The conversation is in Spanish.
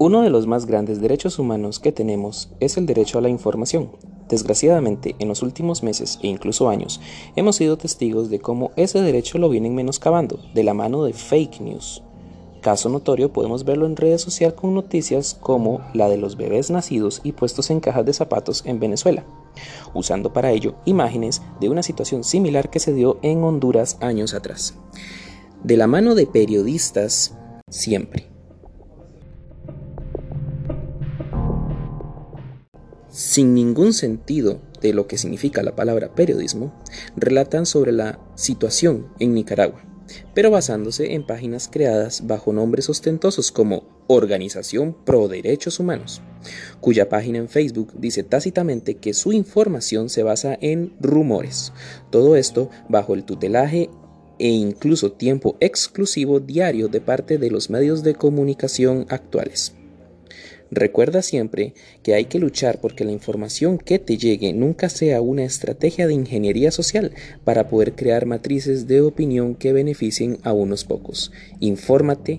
Uno de los más grandes derechos humanos que tenemos es el derecho a la información. Desgraciadamente, en los últimos meses e incluso años, hemos sido testigos de cómo ese derecho lo vienen menoscabando de la mano de fake news. Caso notorio podemos verlo en redes sociales con noticias como la de los bebés nacidos y puestos en cajas de zapatos en Venezuela, usando para ello imágenes de una situación similar que se dio en Honduras años atrás. De la mano de periodistas, siempre. Sin ningún sentido de lo que significa la palabra periodismo, relatan sobre la situación en Nicaragua, pero basándose en páginas creadas bajo nombres ostentosos como Organización Pro Derechos Humanos, cuya página en Facebook dice tácitamente que su información se basa en rumores, todo esto bajo el tutelaje e incluso tiempo exclusivo diario de parte de los medios de comunicación actuales. Recuerda siempre que hay que luchar porque la información que te llegue nunca sea una estrategia de ingeniería social para poder crear matrices de opinión que beneficien a unos pocos. Infórmate